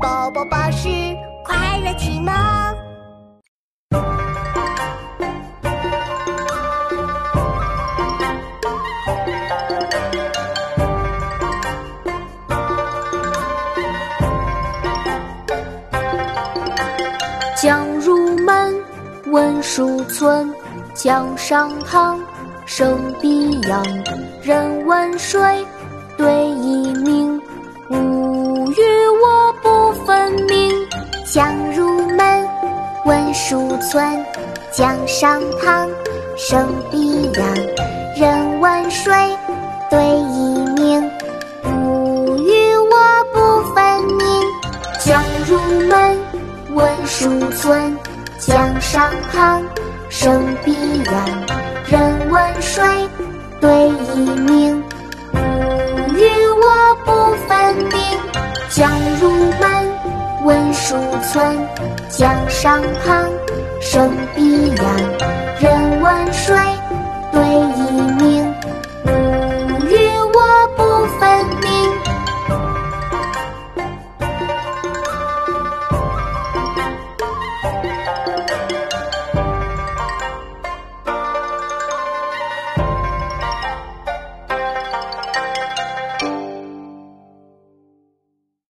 宝宝巴士快乐启蒙。将入门，问书村，江上堂，生彼阳。人问水，对以明。将入门，问书村，江上堂，生彼阳。人问水，对以明。吾与我不分明。将入门。问书村，江上堂，生彼阳。人问水，对以明。村，江上畔，胜碧阳。